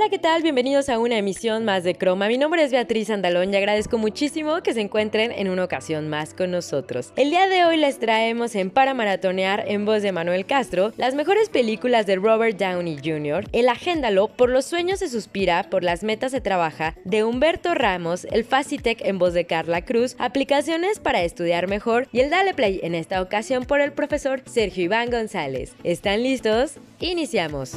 Hola, ¿qué tal? Bienvenidos a una emisión más de Croma. Mi nombre es Beatriz Andalón y agradezco muchísimo que se encuentren en una ocasión más con nosotros. El día de hoy les traemos en Para Maratonear en voz de Manuel Castro las mejores películas de Robert Downey Jr., El Agéndalo, Por los sueños se suspira, Por las metas se trabaja, de Humberto Ramos, El Facitec en voz de Carla Cruz, Aplicaciones para estudiar mejor y el Dale Play en esta ocasión por el profesor Sergio Iván González. ¿Están listos? Iniciamos.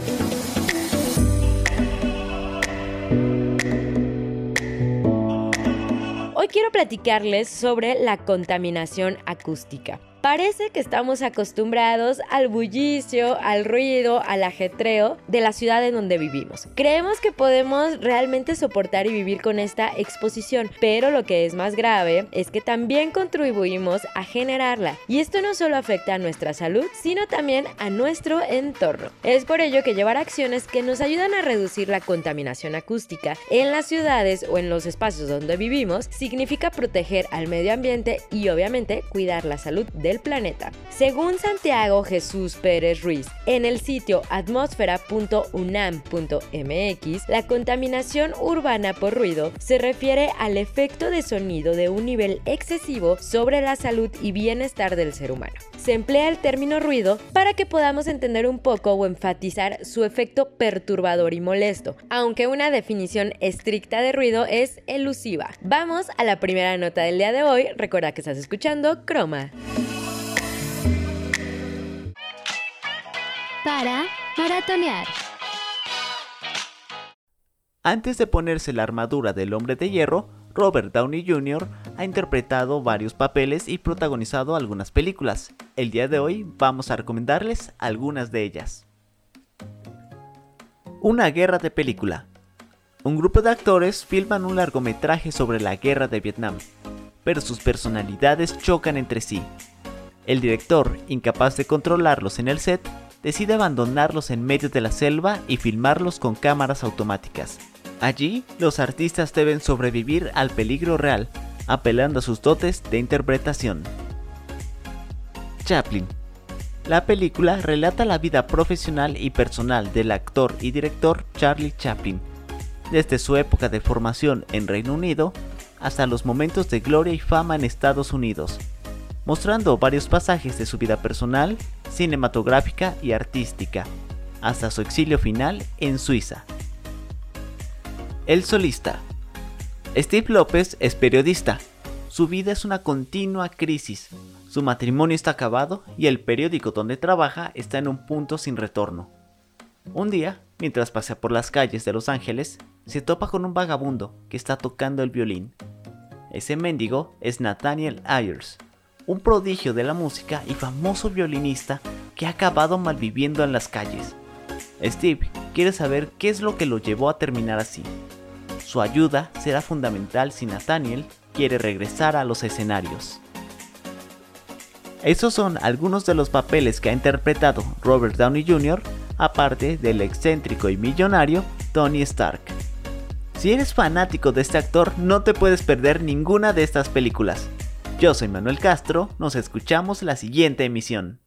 Hoy quiero platicarles sobre la contaminación acústica. Parece que estamos acostumbrados al bullicio, al ruido, al ajetreo de la ciudad en donde vivimos. Creemos que podemos realmente soportar y vivir con esta exposición, pero lo que es más grave es que también contribuimos a generarla. Y esto no solo afecta a nuestra salud, sino también a nuestro entorno. Es por ello que llevar acciones que nos ayudan a reducir la contaminación acústica en las ciudades o en los espacios donde vivimos significa proteger al medio ambiente y obviamente cuidar la salud de planeta. Según Santiago Jesús Pérez Ruiz, en el sitio atmosfera.unam.mx, la contaminación urbana por ruido se refiere al efecto de sonido de un nivel excesivo sobre la salud y bienestar del ser humano. Se emplea el término ruido para que podamos entender un poco o enfatizar su efecto perturbador y molesto, aunque una definición estricta de ruido es elusiva. Vamos a la primera nota del día de hoy. Recuerda que estás escuchando Croma. Para maratonear. Antes de ponerse la armadura del hombre de hierro, Robert Downey Jr. ha interpretado varios papeles y protagonizado algunas películas. El día de hoy vamos a recomendarles algunas de ellas. Una guerra de película. Un grupo de actores filman un largometraje sobre la guerra de Vietnam, pero sus personalidades chocan entre sí. El director, incapaz de controlarlos en el set, decide abandonarlos en medio de la selva y filmarlos con cámaras automáticas. Allí, los artistas deben sobrevivir al peligro real, apelando a sus dotes de interpretación. Chaplin. La película relata la vida profesional y personal del actor y director Charlie Chaplin, desde su época de formación en Reino Unido hasta los momentos de gloria y fama en Estados Unidos, mostrando varios pasajes de su vida personal, cinematográfica y artística, hasta su exilio final en Suiza. El solista. Steve López es periodista. Su vida es una continua crisis. Su matrimonio está acabado y el periódico donde trabaja está en un punto sin retorno. Un día, mientras pasea por las calles de Los Ángeles, se topa con un vagabundo que está tocando el violín. Ese mendigo es Nathaniel Ayers, un prodigio de la música y famoso violinista que ha acabado malviviendo en las calles. Steve quiere saber qué es lo que lo llevó a terminar así. Su ayuda será fundamental si Nathaniel quiere regresar a los escenarios. Esos son algunos de los papeles que ha interpretado Robert Downey Jr., aparte del excéntrico y millonario Tony Stark. Si eres fanático de este actor, no te puedes perder ninguna de estas películas. Yo soy Manuel Castro, nos escuchamos la siguiente emisión.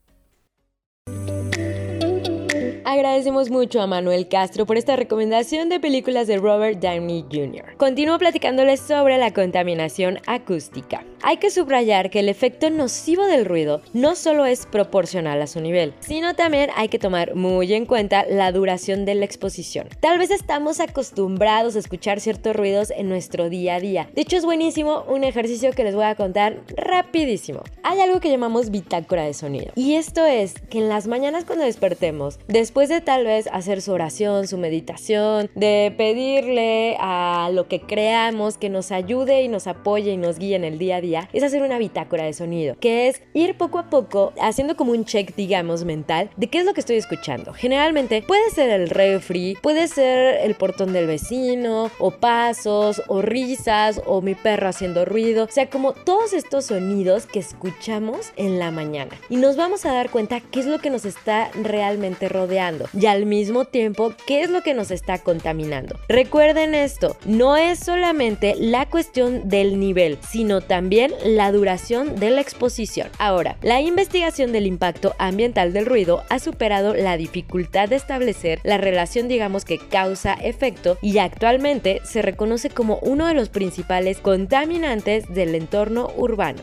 Agradecemos mucho a Manuel Castro por esta recomendación de películas de Robert Downey Jr. Continúo platicándoles sobre la contaminación acústica. Hay que subrayar que el efecto nocivo del ruido no solo es proporcional a su nivel, sino también hay que tomar muy en cuenta la duración de la exposición. Tal vez estamos acostumbrados a escuchar ciertos ruidos en nuestro día a día. De hecho es buenísimo un ejercicio que les voy a contar rapidísimo. Hay algo que llamamos bitácora de sonido. Y esto es que en las mañanas cuando despertemos, después de tal vez hacer su oración, su meditación, de pedirle a lo que creamos que nos ayude y nos apoye y nos guíe en el día a día, es hacer una bitácora de sonido, que es ir poco a poco haciendo como un check, digamos, mental de qué es lo que estoy escuchando. Generalmente puede ser el refri, puede ser el portón del vecino, o pasos, o risas, o mi perro haciendo ruido, o sea, como todos estos sonidos que escuchamos en la mañana. Y nos vamos a dar cuenta qué es lo que nos está realmente rodeando y al mismo tiempo qué es lo que nos está contaminando. Recuerden esto, no es solamente la cuestión del nivel, sino también la duración de la exposición. Ahora, la investigación del impacto ambiental del ruido ha superado la dificultad de establecer la relación digamos que causa-efecto y actualmente se reconoce como uno de los principales contaminantes del entorno urbano.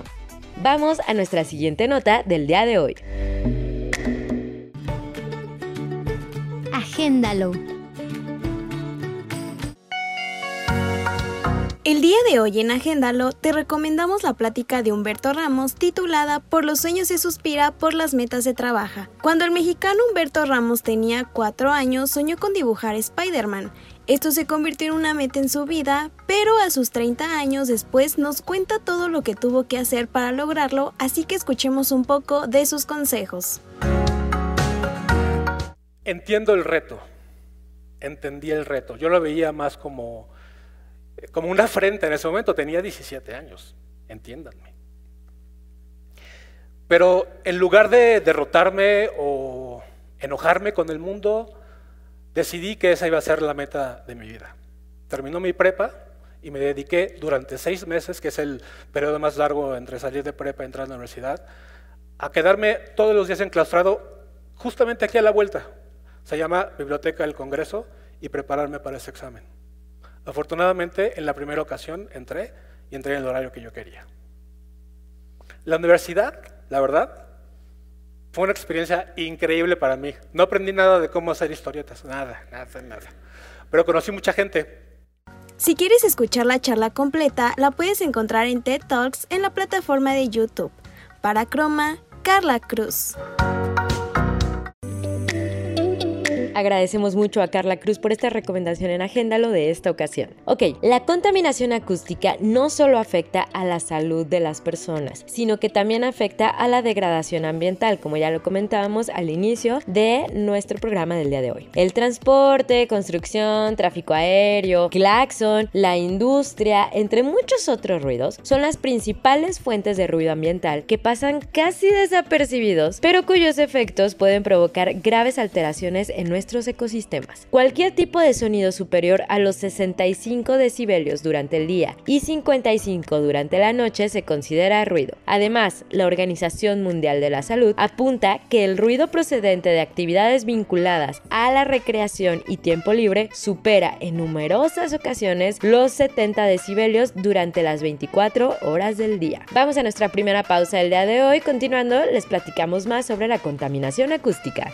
Vamos a nuestra siguiente nota del día de hoy. Agéndalo. El día de hoy en Agéndalo te recomendamos la plática de Humberto Ramos titulada Por los sueños se suspira, por las metas se trabaja. Cuando el mexicano Humberto Ramos tenía 4 años, soñó con dibujar Spider-Man. Esto se convirtió en una meta en su vida, pero a sus 30 años después nos cuenta todo lo que tuvo que hacer para lograrlo, así que escuchemos un poco de sus consejos. Entiendo el reto, entendí el reto. Yo lo veía más como como una afrenta en ese momento, tenía 17 años, entiéndanme. Pero en lugar de derrotarme o enojarme con el mundo, decidí que esa iba a ser la meta de mi vida. Terminó mi prepa y me dediqué durante seis meses, que es el periodo más largo entre salir de prepa y entrar a la universidad, a quedarme todos los días enclaustrado justamente aquí a la vuelta. Se llama Biblioteca del Congreso y prepararme para ese examen. Afortunadamente, en la primera ocasión entré y entré en el horario que yo quería. La universidad, la verdad, fue una experiencia increíble para mí. No aprendí nada de cómo hacer historietas, nada, nada, nada. Pero conocí mucha gente. Si quieres escuchar la charla completa, la puedes encontrar en TED Talks en la plataforma de YouTube. Para Croma, Carla Cruz. Agradecemos mucho a Carla Cruz por esta recomendación en Agéndalo de esta ocasión. Ok, la contaminación acústica no solo afecta a la salud de las personas, sino que también afecta a la degradación ambiental, como ya lo comentábamos al inicio de nuestro programa del día de hoy. El transporte, construcción, tráfico aéreo, claxon, la industria, entre muchos otros ruidos, son las principales fuentes de ruido ambiental que pasan casi desapercibidos, pero cuyos efectos pueden provocar graves alteraciones en nuestra ecosistemas. Cualquier tipo de sonido superior a los 65 decibelios durante el día y 55 durante la noche se considera ruido. Además, la Organización Mundial de la Salud apunta que el ruido procedente de actividades vinculadas a la recreación y tiempo libre supera en numerosas ocasiones los 70 decibelios durante las 24 horas del día. Vamos a nuestra primera pausa del día de hoy. Continuando, les platicamos más sobre la contaminación acústica.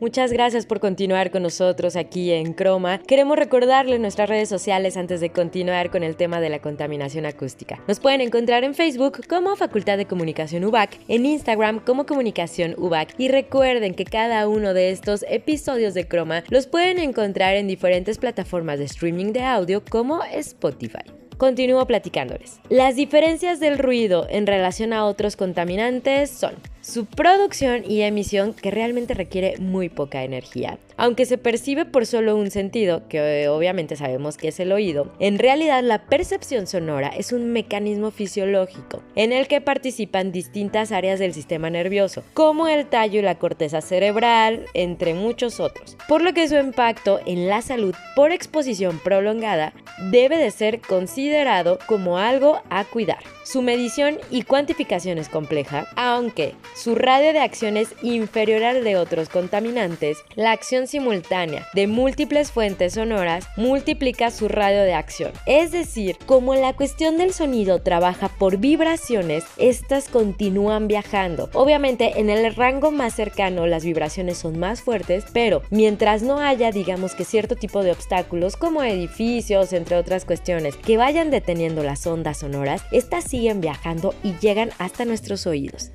Muchas gracias por continuar con nosotros aquí en Croma. Queremos recordarles nuestras redes sociales antes de continuar con el tema de la contaminación acústica. Nos pueden encontrar en Facebook como Facultad de Comunicación UBAC, en Instagram como Comunicación UBAC y recuerden que cada uno de estos episodios de Croma los pueden encontrar en diferentes plataformas de streaming de audio como Spotify. Continúo platicándoles. Las diferencias del ruido en relación a otros contaminantes son su producción y emisión que realmente requiere muy poca energía. Aunque se percibe por solo un sentido, que obviamente sabemos que es el oído, en realidad la percepción sonora es un mecanismo fisiológico en el que participan distintas áreas del sistema nervioso, como el tallo y la corteza cerebral, entre muchos otros, por lo que su impacto en la salud por exposición prolongada debe de ser considerado como algo a cuidar. Su medición y cuantificación es compleja, aunque su radio de acción es inferior al de otros contaminantes, la acción simultánea de múltiples fuentes sonoras multiplica su radio de acción. Es decir, como la cuestión del sonido trabaja por vibraciones, estas continúan viajando. Obviamente en el rango más cercano las vibraciones son más fuertes, pero mientras no haya digamos que cierto tipo de obstáculos como edificios, entre otras cuestiones, que vayan deteniendo las ondas sonoras, estas siguen viajando y llegan hasta nuestros oídos.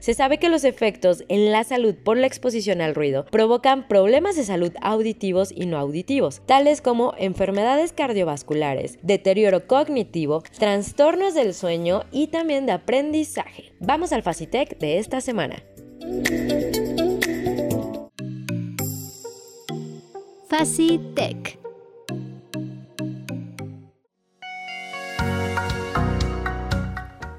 Se sabe que los efectos en la salud por la exposición al ruido provocan problemas de salud auditivos y no auditivos, tales como enfermedades cardiovasculares, deterioro cognitivo, trastornos del sueño y también de aprendizaje. Vamos al Facitec de esta semana. Facitec.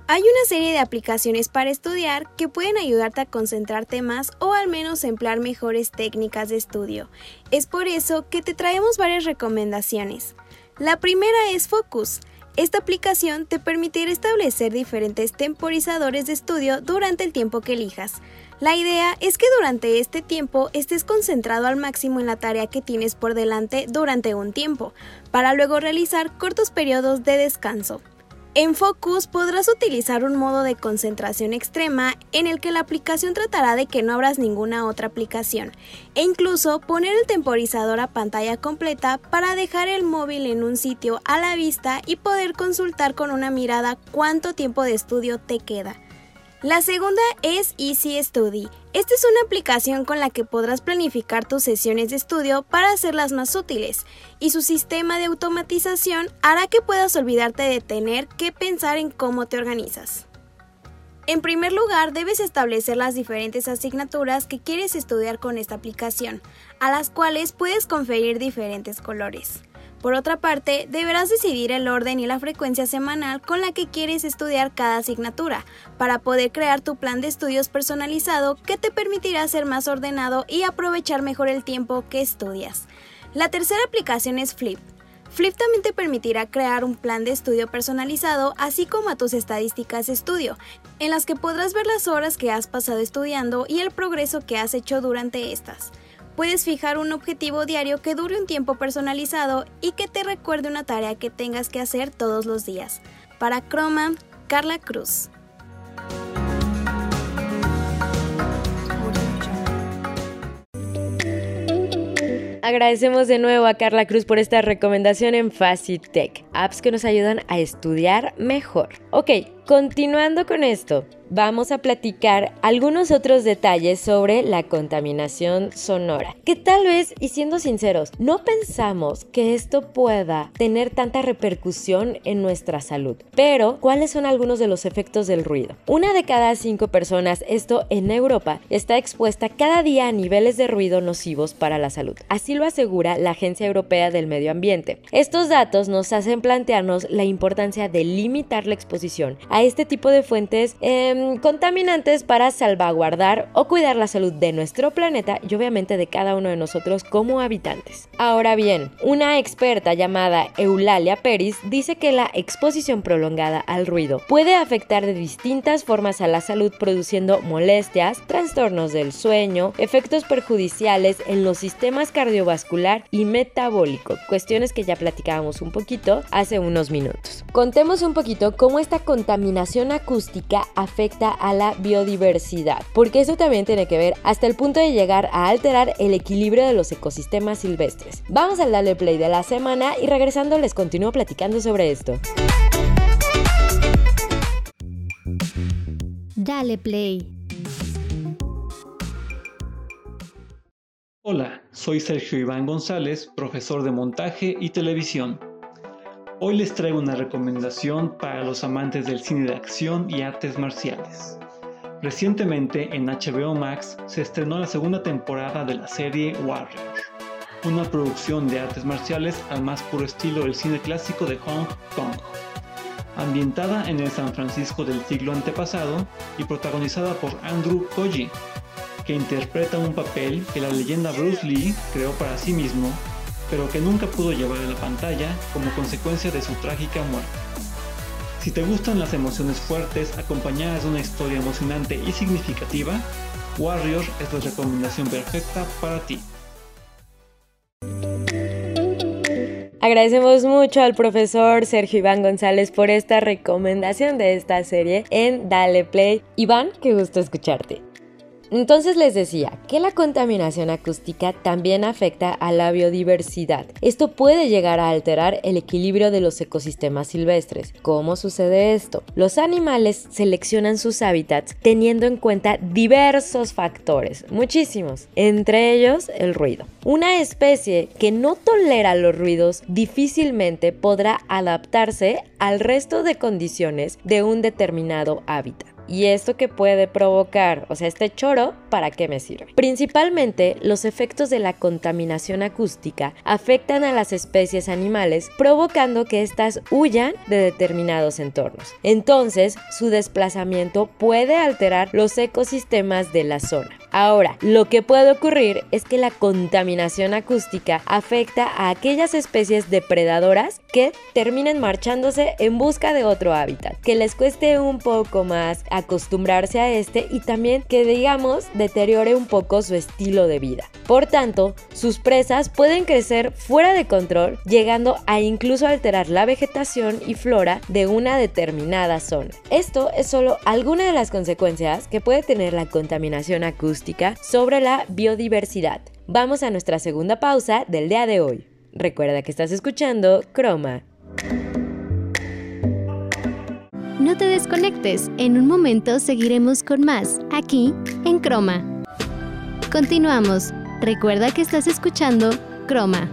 Hay una serie de aplicaciones para estudiar que pueden ayudarte a concentrarte más o al menos emplear mejores técnicas de estudio. Es por eso que te traemos varias recomendaciones. La primera es Focus. Esta aplicación te permitirá establecer diferentes temporizadores de estudio durante el tiempo que elijas. La idea es que durante este tiempo estés concentrado al máximo en la tarea que tienes por delante durante un tiempo, para luego realizar cortos periodos de descanso. En Focus podrás utilizar un modo de concentración extrema en el que la aplicación tratará de que no abras ninguna otra aplicación e incluso poner el temporizador a pantalla completa para dejar el móvil en un sitio a la vista y poder consultar con una mirada cuánto tiempo de estudio te queda. La segunda es Easy Study. Esta es una aplicación con la que podrás planificar tus sesiones de estudio para hacerlas más útiles, y su sistema de automatización hará que puedas olvidarte de tener que pensar en cómo te organizas. En primer lugar, debes establecer las diferentes asignaturas que quieres estudiar con esta aplicación, a las cuales puedes conferir diferentes colores. Por otra parte, deberás decidir el orden y la frecuencia semanal con la que quieres estudiar cada asignatura, para poder crear tu plan de estudios personalizado que te permitirá ser más ordenado y aprovechar mejor el tiempo que estudias. La tercera aplicación es Flip. Flip también te permitirá crear un plan de estudio personalizado, así como tus estadísticas de estudio, en las que podrás ver las horas que has pasado estudiando y el progreso que has hecho durante estas. Puedes fijar un objetivo diario que dure un tiempo personalizado y que te recuerde una tarea que tengas que hacer todos los días. Para Chroma, Carla Cruz. Agradecemos de nuevo a Carla Cruz por esta recomendación en Facitech, apps que nos ayudan a estudiar mejor. Ok, continuando con esto, vamos a platicar algunos otros detalles sobre la contaminación sonora. Que tal vez, y siendo sinceros, no pensamos que esto pueda tener tanta repercusión en nuestra salud. Pero, ¿cuáles son algunos de los efectos del ruido? Una de cada cinco personas, esto en Europa, está expuesta cada día a niveles de ruido nocivos para la salud. Así lo asegura la Agencia Europea del Medio Ambiente. Estos datos nos hacen plantearnos la importancia de limitar la exposición este tipo de fuentes. Eh, contaminantes para salvaguardar o cuidar la salud de nuestro planeta y obviamente de cada uno de nosotros como habitantes. Ahora bien, una experta llamada Eulalia Peris dice que la exposición prolongada al ruido puede afectar de distintas formas a la salud produciendo molestias, trastornos del sueño, efectos perjudiciales en los sistemas cardiovascular y metabólico, cuestiones que ya platicábamos un poquito hace unos minutos. Contemos un poquito cómo esta contaminación acústica afecta a la biodiversidad, porque eso también tiene que ver hasta el punto de llegar a alterar el equilibrio de los ecosistemas silvestres. Vamos al Dale Play de la semana y regresando les continúo platicando sobre esto. Dale Play. Hola, soy Sergio Iván González, profesor de montaje y televisión. Hoy les traigo una recomendación para los amantes del cine de acción y artes marciales. Recientemente en HBO Max se estrenó la segunda temporada de la serie Warrior, una producción de artes marciales al más puro estilo del cine clásico de Hong Kong, ambientada en el San Francisco del siglo antepasado y protagonizada por Andrew Koji, que interpreta un papel que la leyenda Bruce Lee creó para sí mismo pero que nunca pudo llevar a la pantalla como consecuencia de su trágica muerte. Si te gustan las emociones fuertes acompañadas de una historia emocionante y significativa, Warrior es la recomendación perfecta para ti. Agradecemos mucho al profesor Sergio Iván González por esta recomendación de esta serie en Dale Play. Iván, qué gusto escucharte. Entonces les decía que la contaminación acústica también afecta a la biodiversidad. Esto puede llegar a alterar el equilibrio de los ecosistemas silvestres. ¿Cómo sucede esto? Los animales seleccionan sus hábitats teniendo en cuenta diversos factores, muchísimos, entre ellos el ruido. Una especie que no tolera los ruidos difícilmente podrá adaptarse al resto de condiciones de un determinado hábitat. ¿Y esto que puede provocar? O sea, este choro, ¿para qué me sirve? Principalmente, los efectos de la contaminación acústica afectan a las especies animales, provocando que éstas huyan de determinados entornos. Entonces, su desplazamiento puede alterar los ecosistemas de la zona. Ahora, lo que puede ocurrir es que la contaminación acústica afecta a aquellas especies depredadoras que terminen marchándose en busca de otro hábitat, que les cueste un poco más acostumbrarse a este y también que digamos deteriore un poco su estilo de vida. Por tanto, sus presas pueden crecer fuera de control, llegando a incluso alterar la vegetación y flora de una determinada zona. Esto es solo alguna de las consecuencias que puede tener la contaminación acústica sobre la biodiversidad. Vamos a nuestra segunda pausa del día de hoy. Recuerda que estás escuchando Croma. No te desconectes, en un momento seguiremos con más, aquí en Croma. Continuamos. Recuerda que estás escuchando Croma.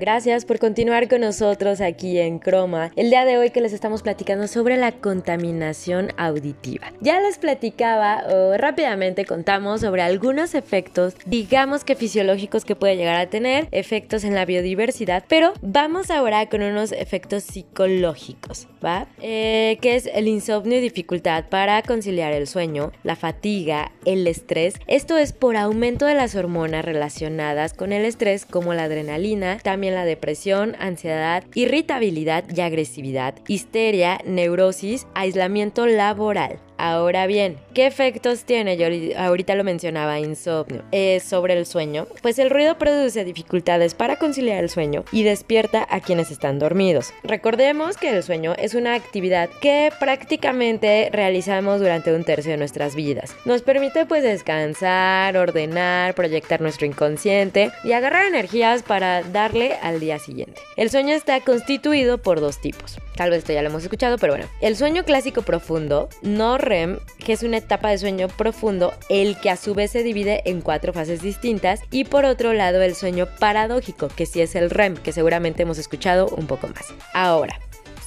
Gracias por continuar con nosotros aquí en Croma. El día de hoy que les estamos platicando sobre la contaminación auditiva. Ya les platicaba o rápidamente contamos sobre algunos efectos, digamos que fisiológicos que puede llegar a tener, efectos en la biodiversidad, pero vamos ahora con unos efectos psicológicos, Eh, que es el insomnio y dificultad para conciliar el sueño, la fatiga, el estrés. Esto es por aumento de las hormonas relacionadas con el estrés como la adrenalina, también la depresión, ansiedad, irritabilidad y agresividad, histeria, neurosis, aislamiento laboral. Ahora bien, ¿qué efectos tiene? Yo ahorita lo mencionaba, insomnio. Es sobre el sueño. Pues el ruido produce dificultades para conciliar el sueño y despierta a quienes están dormidos. Recordemos que el sueño es una actividad que prácticamente realizamos durante un tercio de nuestras vidas. Nos permite pues descansar, ordenar, proyectar nuestro inconsciente y agarrar energías para darle al día siguiente. El sueño está constituido por dos tipos. Tal vez esto ya lo hemos escuchado, pero bueno. El sueño clásico profundo, no REM, que es una etapa de sueño profundo, el que a su vez se divide en cuatro fases distintas. Y por otro lado, el sueño paradójico, que sí es el REM, que seguramente hemos escuchado un poco más. Ahora,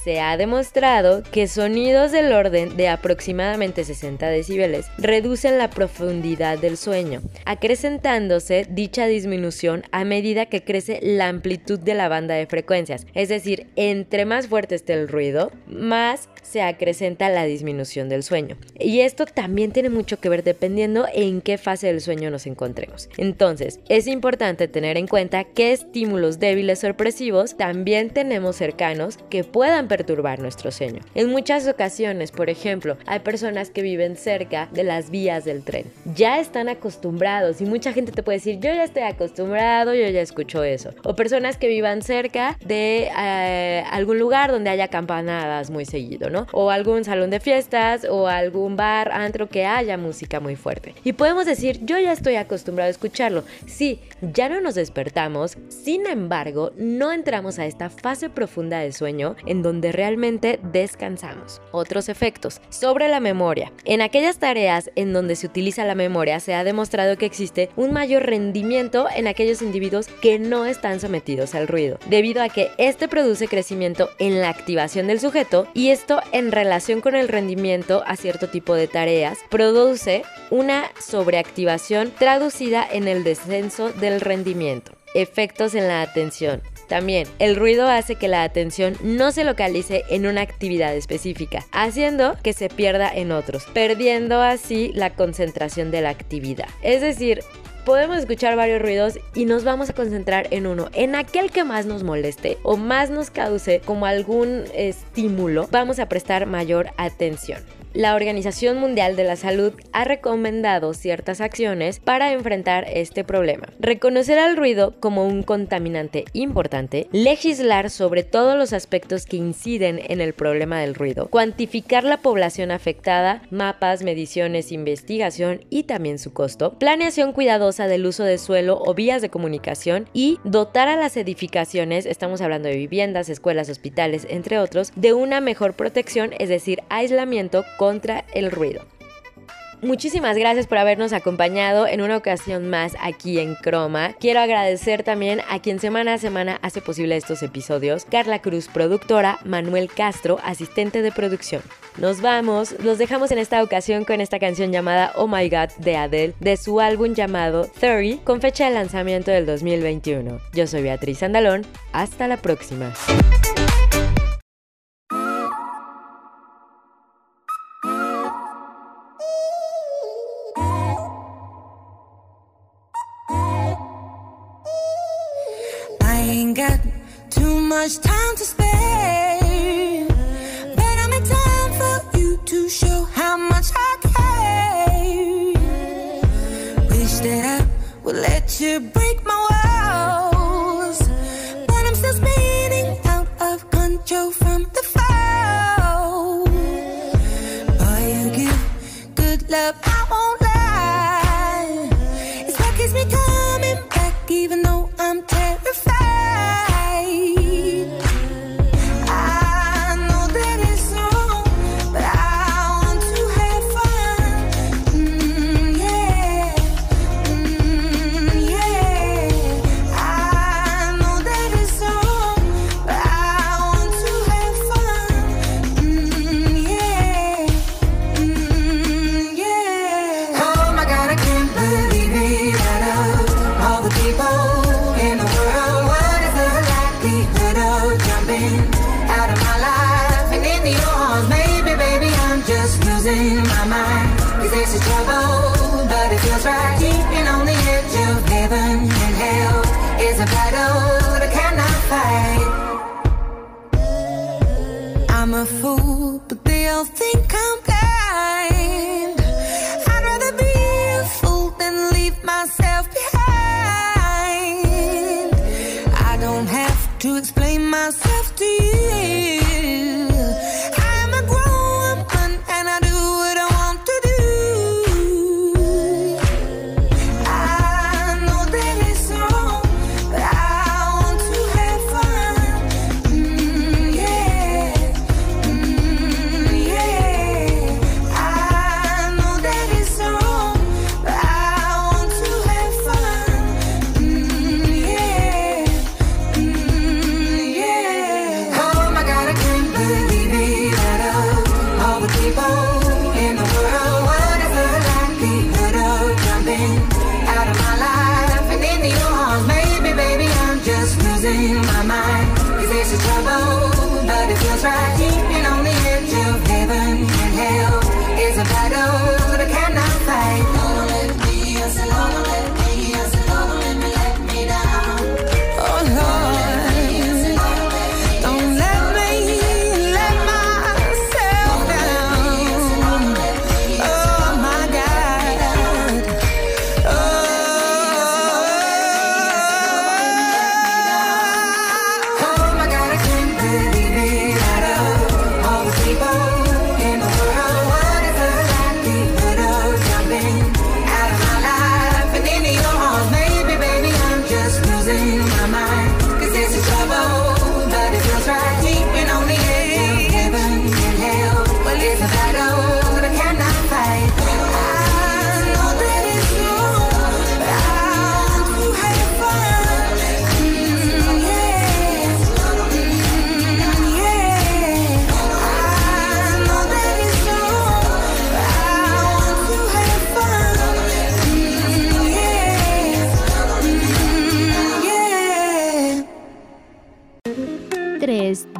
se ha demostrado que sonidos del orden de aproximadamente 60 decibeles reducen la profundidad del sueño, acrecentándose dicha disminución a medida que crece la amplitud de la banda de frecuencias. Es decir, entre más fuerte esté el ruido, más se acrecenta la disminución del sueño. Y esto también tiene mucho que ver dependiendo en qué fase del sueño nos encontremos. Entonces, es importante tener en cuenta qué estímulos débiles sorpresivos también tenemos cercanos que puedan perturbar nuestro sueño. En muchas ocasiones, por ejemplo, hay personas que viven cerca de las vías del tren. Ya están acostumbrados y mucha gente te puede decir, yo ya estoy acostumbrado, yo ya escucho eso. O personas que vivan cerca de eh, algún lugar donde haya campanadas muy seguido, o algún salón de fiestas o algún bar, antro que haya música muy fuerte. Y podemos decir, yo ya estoy acostumbrado a escucharlo. Sí, ya no nos despertamos, sin embargo, no entramos a esta fase profunda de sueño en donde realmente descansamos. Otros efectos sobre la memoria. En aquellas tareas en donde se utiliza la memoria se ha demostrado que existe un mayor rendimiento en aquellos individuos que no están sometidos al ruido, debido a que este produce crecimiento en la activación del sujeto y esto en relación con el rendimiento a cierto tipo de tareas, produce una sobreactivación traducida en el descenso del rendimiento. Efectos en la atención. También, el ruido hace que la atención no se localice en una actividad específica, haciendo que se pierda en otros, perdiendo así la concentración de la actividad. Es decir, podemos escuchar varios ruidos y nos vamos a concentrar en uno, en aquel que más nos moleste o más nos cause como algún estímulo, vamos a prestar mayor atención la Organización Mundial de la Salud ha recomendado ciertas acciones para enfrentar este problema. Reconocer al ruido como un contaminante importante, legislar sobre todos los aspectos que inciden en el problema del ruido, cuantificar la población afectada, mapas, mediciones, investigación y también su costo, planeación cuidadosa del uso de suelo o vías de comunicación y dotar a las edificaciones, estamos hablando de viviendas, escuelas, hospitales, entre otros, de una mejor protección, es decir, aislamiento contra el ruido. Muchísimas gracias por habernos acompañado en una ocasión más aquí en Croma. Quiero agradecer también a quien semana a semana hace posible estos episodios, Carla Cruz, productora, Manuel Castro, asistente de producción. Nos vamos, los dejamos en esta ocasión con esta canción llamada Oh My God de Adele, de su álbum llamado 30, con fecha de lanzamiento del 2021. Yo soy Beatriz Andalón, hasta la próxima. Much time to spare. Better make time for you to show how much I care. Wish that I would let you break leave myself behind. I don't have to explain myself.